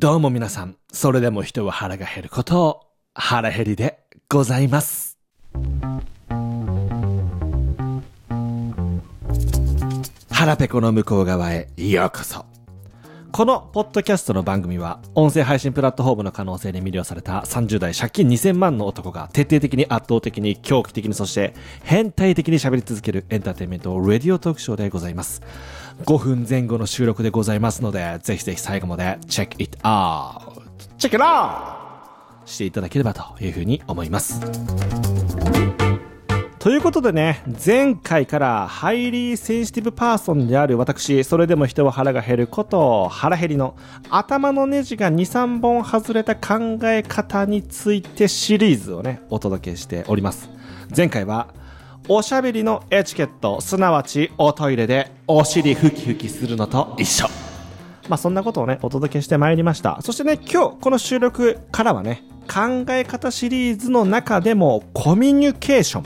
どうも皆さん、それでも人は腹が減ることを、腹減りでございます。腹ペコの向こう側へようこそ。このポッドキャストの番組は、音声配信プラットフォームの可能性に魅了された30代借金2000万の男が徹底的に圧倒的に狂気的にそして変態的に喋り続けるエンターテインメントレディオトークショーでございます。5分前後の収録でございますので、ぜひぜひ最後まで check it out! check it out! していただければというふうに思います。ということでね、前回からハイリーセンシティブパーソンである私、それでも人は腹が減ること、腹減りの頭のネジが2、3本外れた考え方についてシリーズをね、お届けしております。前回は、おしゃべりのエチケット、すなわちおトイレでお尻ふきふきするのと一緒。まあそんなことをね、お届けしてまいりました。そしてね、今日この収録からはね、考え方シリーズの中でもコミュニケーション。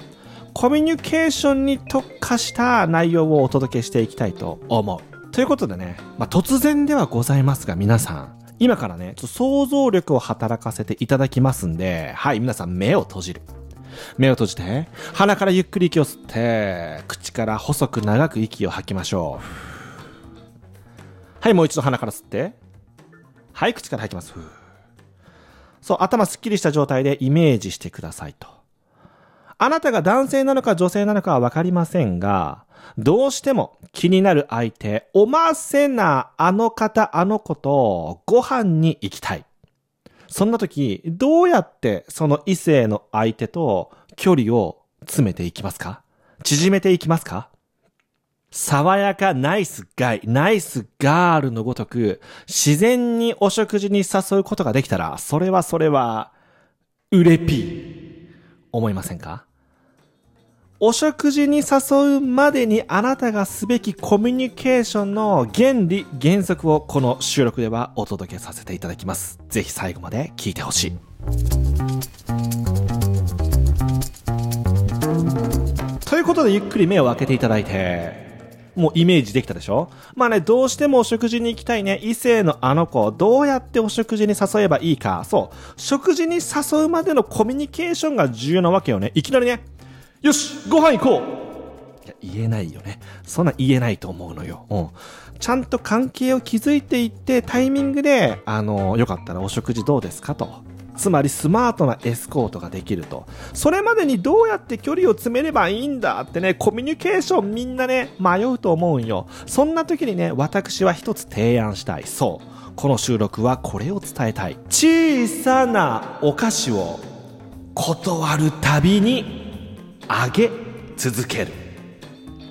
コミュニケーションに特化した内容をお届けしていきたいと思う。ということでね、まあ、突然ではございますが皆さん、今からね、想像力を働かせていただきますんで、はい、皆さん目を閉じる。目を閉じて、鼻からゆっくり息を吸って、口から細く長く息を吐きましょう。はい、もう一度鼻から吸って。はい、口から吐きます。そう、頭すっきりした状態でイメージしてくださいと。あなたが男性なのか女性なのかはわかりませんが、どうしても気になる相手、おませなあの方、あの子とご飯に行きたい。そんな時、どうやってその異性の相手と距離を詰めていきますか？縮めていきますか？爽やかナイスガイ、ナイスガールのごとく、自然にお食事に誘うことができたら、それはそれは、うれぴー。思いませんか？お食事に誘うまでにあなたがすべきコミュニケーションの原理、原則をこの収録ではお届けさせていただきます。ぜひ最後まで聞いてほしい。ということでゆっくり目を開けていただいて、もうイメージできたでしょ？まあね、どうしてもお食事に行きたいね、異性のあの子、どうやってお食事に誘えばいいか。そう。食事に誘うまでのコミュニケーションが重要なわけよね。いきなりね、よしご飯行こういや言えないよね。そんな言えないと思うのよ。うん。ちゃんと関係を築いていって、タイミングで、あの、よかったらお食事どうですかと。つまりスマートなエスコートができると。それまでにどうやって距離を詰めればいいんだってね、コミュニケーションみんなね、迷うと思うんよ。そんな時にね、私は一つ提案したい。そう。この収録はこれを伝えたい。小さなお菓子を断るたびにあげ続ける。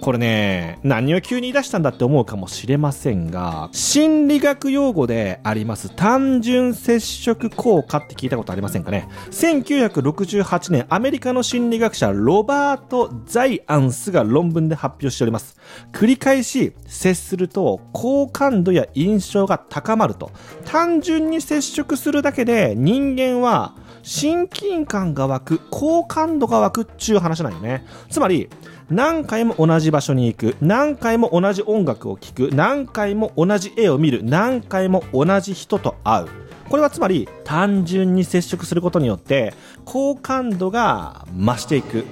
これね、何を急に言い出したんだって思うかもしれませんが、心理学用語であります単純接触効果って聞いたことありませんかね ?1968 年、アメリカの心理学者ロバート・ザイアンスが論文で発表しております。繰り返し接すると好感度や印象が高まると。単純に接触するだけで人間は親近感が湧く、好感度が湧くっちゅう話なんよね。つまり、何回も同じ場所に行く、何回も同じ音楽を聴く、何回も同じ絵を見る、何回も同じ人と会う。これはつまり、単純に接触することによって、好感度が増していく。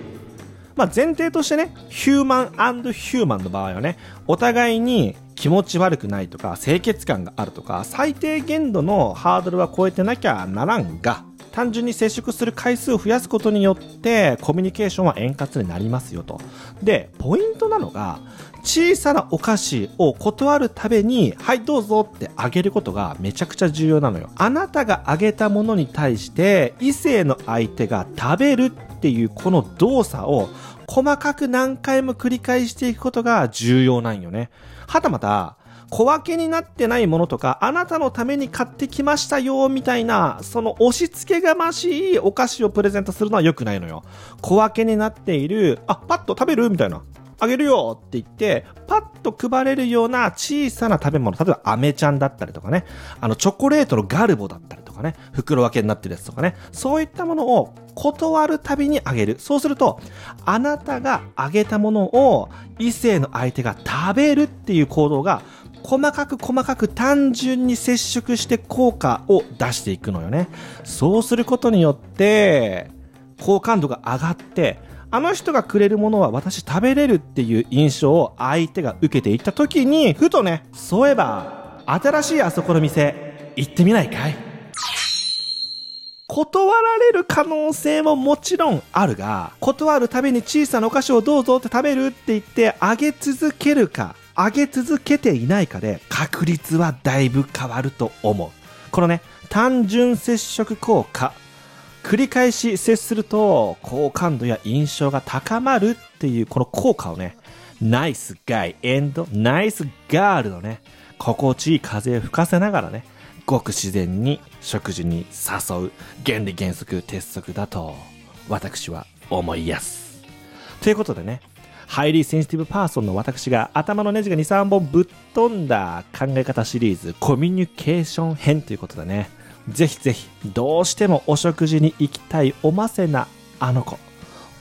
まあ、前提としてね、ヒューマンヒューマンの場合はね、お互いに気持ち悪くないとか、清潔感があるとか、最低限度のハードルは超えてなきゃならんが、単純に接触する回数を増やすことによって、コミュニケーションは円滑になりますよと。で、ポイントなのが、小さなお菓子を断るたびに、はいどうぞってあげることがめちゃくちゃ重要なのよ。あなたがあげたものに対して、異性の相手が食べるっていうこの動作を、細かく何回も繰り返していくことが重要なんよね。はたまた、小分けになってないものとか、あなたのために買ってきましたよ、みたいな、その押し付けがましいお菓子をプレゼントするのは良くないのよ。小分けになっている、あ、パッと食べる？みたいな。あげるよって言って、パッと配れるような小さな食べ物、例えばアメちゃんだったりとかね、あのチョコレートのガルボだったりとかね、袋分けになってるやつとかね、そういったものを断るたびにあげる。そうすると、あなたがあげたものを異性の相手が食べるっていう行動が細かく細かく単純に接触して効果を出していくのよね。そうすることによって、好感度が上がって、あの人がくれるものは私食べれるっていう印象を相手が受けていった時に、ふとね、そういえば、新しいあそこの店、行ってみないかい？断られる可能性ももちろんあるが、断るたびに小さなお菓子をどうぞって食べるって言ってあげ続けるか、あげ続けていないかで確率はだいぶ変わると思う。このね、単純接触効果。繰り返し接すると好感度や印象が高まるっていうこの効果をね、ナイスガイエンドナイスガールのね、心地いい風を吹かせながらね、ごく自然に食事に誘う原理原則鉄則だと私は思いやす。ということでね、ハイリーセンシティブパーソンの私が頭のネジが2、3本ぶっ飛んだ考え方シリーズコミュニケーション編ということでね、ぜひぜひどうしてもお食事に行きたいおませなあの子。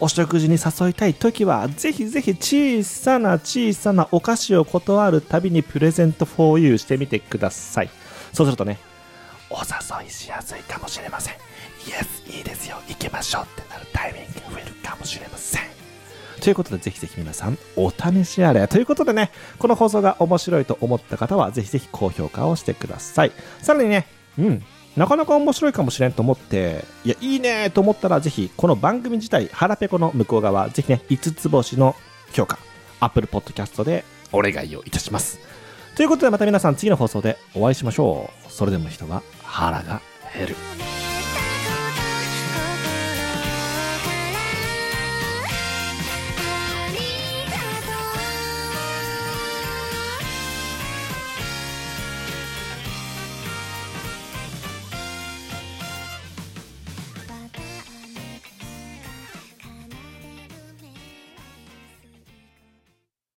お食事に誘いたい時は、ぜひぜひ小さな小さなお菓子を断るたびにプレゼント for you してみてください。そうするとね、お誘いしやすいかもしれません。Yes, いいですよ、行きましょうってなるタイミングが増えるかもしれません。ということで、ぜひぜひ皆さん、お試しあれ。ということでね、この放送が面白いと思った方は、ぜひぜひ高評価をしてください。さらにね、うん、なかなか面白いかもしれんと思って、いや、いいねと思ったら、ぜひ、この番組自体、腹ペコの向こう側、ぜひね、5つ星の評価、Apple Podcast でお願いをいたします。ということで、また皆さん、次の放送でお会いしましょう。それでも人は腹が減る。